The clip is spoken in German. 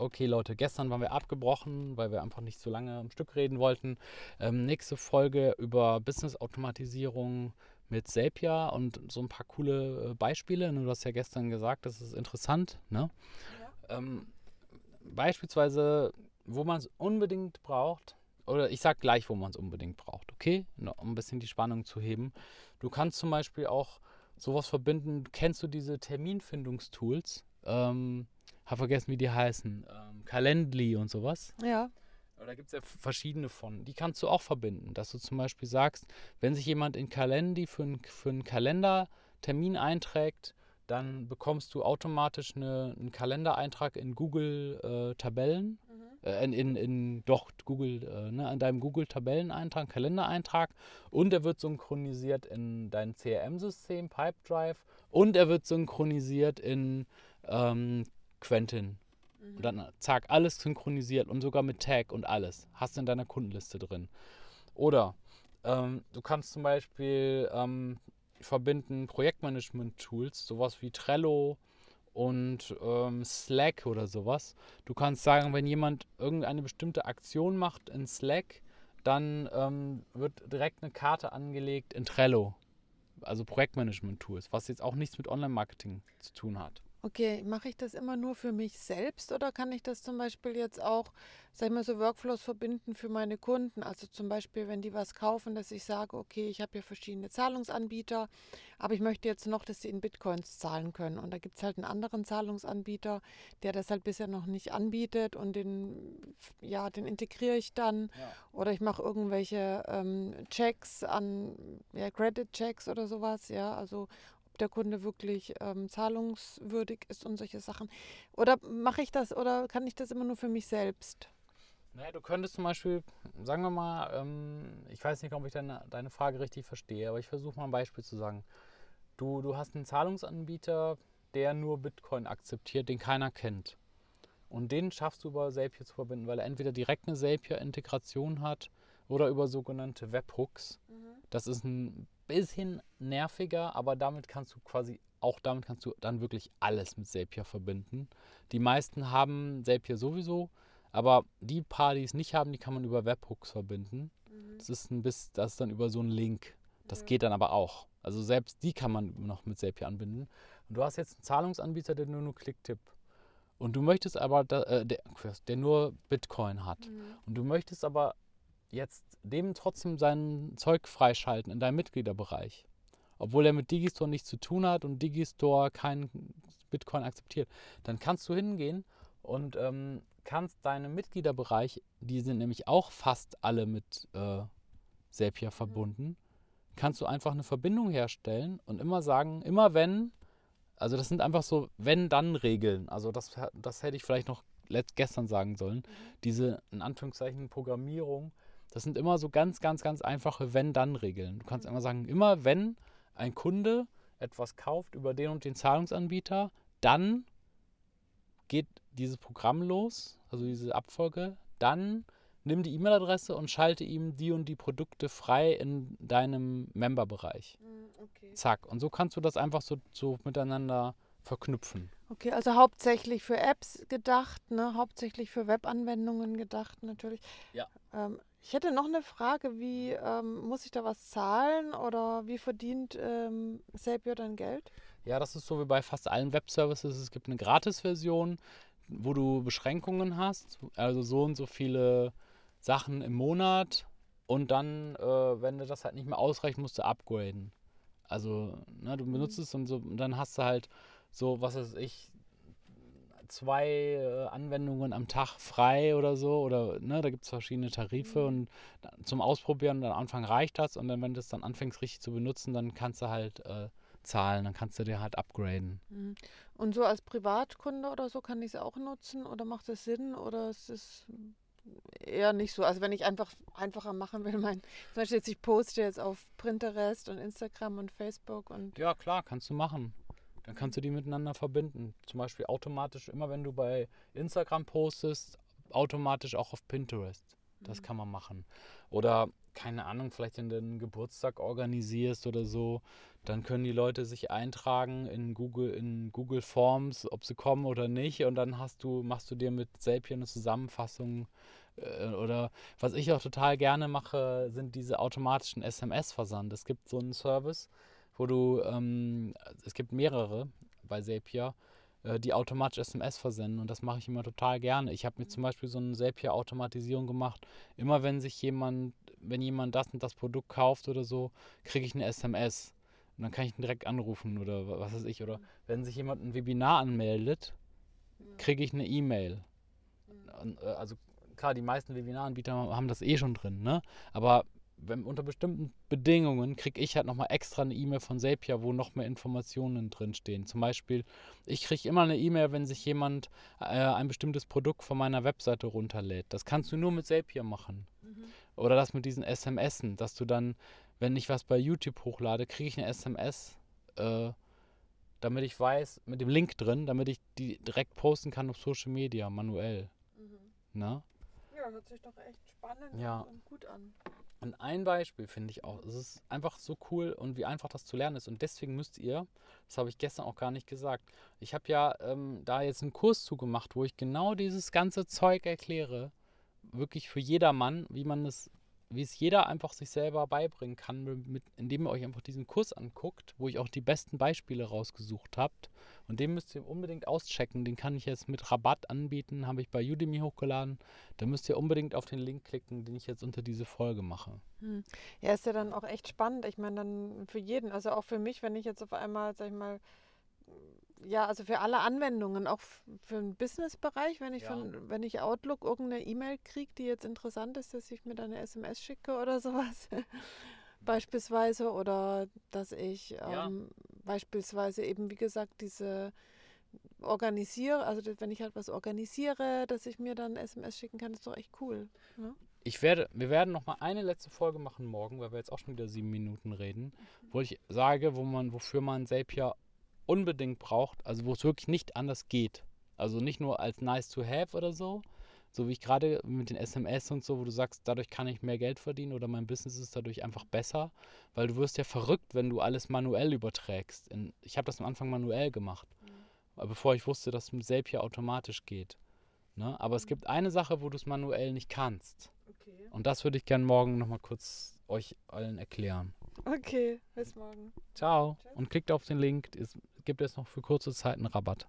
okay Leute, gestern waren wir abgebrochen, weil wir einfach nicht so lange am Stück reden wollten. Ähm, nächste Folge über Business-Automatisierung mit Zapier und so ein paar coole äh, Beispiele. Du hast ja gestern gesagt, das ist interessant. Ne? Ja. Ähm, beispielsweise, wo man es unbedingt braucht, oder ich sag gleich, wo man es unbedingt braucht, okay? Um ein bisschen die Spannung zu heben. Du kannst zum Beispiel auch sowas verbinden. Kennst du diese Terminfindungstools? Ähm, hab vergessen, wie die heißen. Ähm, Calendly und sowas. Ja. Da gibt es ja verschiedene von. Die kannst du auch verbinden, dass du zum Beispiel sagst, wenn sich jemand in Calendly für, ein, für einen Kalendertermin einträgt, dann bekommst du automatisch eine, einen Kalendereintrag in Google äh, Tabellen, mhm. äh, in, in, in, doch Google, äh, ne, in deinem Google Tabelleneintrag, Kalendereintrag und er wird synchronisiert in dein CRM-System, Pipedrive und er wird synchronisiert in ähm, Quentin. Mhm. Und dann zack, alles synchronisiert und sogar mit Tag und alles. Hast du in deiner Kundenliste drin. Oder ähm, du kannst zum Beispiel ähm, verbinden Projektmanagement-Tools, sowas wie Trello und ähm, Slack oder sowas. Du kannst sagen, wenn jemand irgendeine bestimmte Aktion macht in Slack, dann ähm, wird direkt eine Karte angelegt in Trello. Also Projektmanagement-Tools, was jetzt auch nichts mit Online-Marketing zu tun hat. Okay, mache ich das immer nur für mich selbst oder kann ich das zum Beispiel jetzt auch, sag ich mal, so Workflows verbinden für meine Kunden? Also zum Beispiel, wenn die was kaufen, dass ich sage, okay, ich habe hier verschiedene Zahlungsanbieter, aber ich möchte jetzt noch, dass sie in Bitcoins zahlen können. Und da gibt es halt einen anderen Zahlungsanbieter, der das halt bisher noch nicht anbietet und den, ja, den integriere ich dann. Ja. Oder ich mache irgendwelche ähm, Checks an, ja, Credit-Checks oder sowas, ja, also der Kunde wirklich ähm, zahlungswürdig ist und solche Sachen. Oder mache ich das oder kann ich das immer nur für mich selbst? Naja, du könntest zum Beispiel, sagen wir mal, ähm, ich weiß nicht, ob ich deine, deine Frage richtig verstehe, aber ich versuche mal ein Beispiel zu sagen. Du, du hast einen Zahlungsanbieter, der nur Bitcoin akzeptiert, den keiner kennt. Und den schaffst du über Zapier zu verbinden, weil er entweder direkt eine Zapier-Integration hat oder über sogenannte Webhooks. Mhm. Das ist ein bisschen nerviger, aber damit kannst du quasi, auch damit kannst du dann wirklich alles mit Zapier verbinden. Die meisten haben Zapier sowieso, aber die paar, die es nicht haben, die kann man über Webhooks verbinden. Mhm. Das ist ein bisschen, das ist dann über so einen Link. Das mhm. geht dann aber auch. Also selbst die kann man noch mit Zapier anbinden. Und du hast jetzt einen Zahlungsanbieter, der nur nur Klicktipp. Und du möchtest aber, äh, der, der, nur Bitcoin hat. Mhm. Und du möchtest aber jetzt dem trotzdem sein Zeug freischalten in deinem Mitgliederbereich. Obwohl er mit Digistore nichts zu tun hat und Digistore kein Bitcoin akzeptiert, dann kannst du hingehen und ähm, kannst deine Mitgliederbereich, die sind nämlich auch fast alle mit äh, Zapier verbunden, kannst du einfach eine Verbindung herstellen und immer sagen, immer wenn, also das sind einfach so wenn-dann-Regeln. Also das, das hätte ich vielleicht noch gestern sagen sollen. Mhm. Diese, in Anführungszeichen, Programmierung das sind immer so ganz, ganz, ganz einfache Wenn-Dann-Regeln. Du kannst immer sagen, immer wenn ein Kunde etwas kauft über den und den Zahlungsanbieter, dann geht dieses Programm los, also diese Abfolge, dann nimm die E-Mail-Adresse und schalte ihm die und die Produkte frei in deinem Member-Bereich. Hm, okay. Zack. Und so kannst du das einfach so, so miteinander verknüpfen. Okay, also hauptsächlich für Apps gedacht, ne? hauptsächlich für Webanwendungen gedacht natürlich. Ja. Ähm, ich hätte noch eine Frage, wie ähm, muss ich da was zahlen oder wie verdient ähm, Zapier dein Geld? Ja, das ist so wie bei fast allen Webservices. Es gibt eine Gratis-Version, wo du Beschränkungen hast, also so und so viele Sachen im Monat und dann, äh, wenn dir das halt nicht mehr ausreicht, musst du upgraden. Also, ne, du benutzt mhm. es und so, und dann hast du halt so, was weiß ich, zwei äh, Anwendungen am Tag frei oder so. Oder ne, da gibt es verschiedene Tarife mhm. und zum Ausprobieren, am Anfang reicht das und dann, wenn du es dann anfängst richtig zu benutzen, dann kannst du halt äh, zahlen, dann kannst du dir halt upgraden. Mhm. Und so als Privatkunde oder so kann ich es auch nutzen oder macht das Sinn oder ist es eher nicht so. Also wenn ich einfach einfacher machen will, mein, zum Beispiel jetzt ich poste jetzt auf Pinterest und Instagram und Facebook und. Ja, klar, kannst du machen. Dann kannst du die miteinander verbinden. Zum Beispiel automatisch, immer wenn du bei Instagram postest, automatisch auch auf Pinterest. Das mhm. kann man machen. Oder keine Ahnung, vielleicht in den Geburtstag organisierst oder so, dann können die Leute sich eintragen in Google, in Google Forms, ob sie kommen oder nicht. Und dann hast du, machst du dir mit Zapier eine Zusammenfassung. Äh, oder was ich auch total gerne mache, sind diese automatischen SMS-Versand. Es gibt so einen Service, wo du, ähm, es gibt mehrere bei Zapier, äh, die automatisch SMS versenden und das mache ich immer total gerne. Ich habe mir zum Beispiel so eine Zapier-Automatisierung gemacht. Immer wenn sich jemand, wenn jemand das und das Produkt kauft oder so, kriege ich eine SMS. Und dann kann ich ihn direkt anrufen oder was weiß ich. Oder wenn sich jemand ein Webinar anmeldet, kriege ich eine E-Mail. Äh, also klar, die meisten Webinaranbieter haben das eh schon drin, ne? Aber wenn, unter bestimmten Bedingungen kriege ich halt nochmal extra eine E-Mail von Zapier, wo noch mehr Informationen drinstehen. Zum Beispiel, ich kriege immer eine E-Mail, wenn sich jemand äh, ein bestimmtes Produkt von meiner Webseite runterlädt. Das kannst du nur mit Zapier machen. Mhm. Oder das mit diesen SMSen, dass du dann, wenn ich was bei YouTube hochlade, kriege ich eine SMS, äh, damit ich weiß, mit dem Link drin, damit ich die direkt posten kann auf Social Media, manuell. Mhm. Na? Ja, hört sich doch echt spannend ja. und gut an. Und ein Beispiel finde ich auch, es ist einfach so cool und wie einfach das zu lernen ist. Und deswegen müsst ihr, das habe ich gestern auch gar nicht gesagt, ich habe ja ähm, da jetzt einen Kurs zugemacht, wo ich genau dieses ganze Zeug erkläre, wirklich für jedermann, wie man es wie es jeder einfach sich selber beibringen kann, mit, indem ihr euch einfach diesen Kurs anguckt, wo ich auch die besten Beispiele rausgesucht habt. Und den müsst ihr unbedingt auschecken. Den kann ich jetzt mit Rabatt anbieten, habe ich bei Udemy hochgeladen. Da müsst ihr unbedingt auf den Link klicken, den ich jetzt unter diese Folge mache. Hm. Ja, ist ja dann auch echt spannend. Ich meine, dann für jeden, also auch für mich, wenn ich jetzt auf einmal, sag ich mal, ja, also für alle Anwendungen, auch für den Businessbereich, wenn ich ja. von, wenn ich Outlook irgendeine E-Mail kriege, die jetzt interessant ist, dass ich mir dann eine SMS schicke oder sowas. beispielsweise. Oder dass ich ja. ähm, beispielsweise eben, wie gesagt, diese organisiere, also wenn ich halt was organisiere, dass ich mir dann SMS schicken kann, ist doch echt cool. Ne? Ich werde, wir werden noch mal eine letzte Folge machen morgen, weil wir jetzt auch schon wieder sieben Minuten reden, mhm. wo ich sage, wo man, wofür man Zapier unbedingt braucht, also wo es wirklich nicht anders geht. Also nicht nur als nice to have oder so, so wie ich gerade mit den SMS und so, wo du sagst, dadurch kann ich mehr Geld verdienen oder mein Business ist dadurch einfach besser, weil du wirst ja verrückt, wenn du alles manuell überträgst. Ich habe das am Anfang manuell gemacht, mhm. bevor ich wusste, dass es mit Zapier automatisch geht. Ne? Aber mhm. es gibt eine Sache, wo du es manuell nicht kannst. Okay. Und das würde ich gerne morgen nochmal kurz euch allen erklären. Okay, bis morgen. Ciao. Tschüss. Und klickt auf den Link. Es gibt jetzt noch für kurze Zeit einen Rabatt.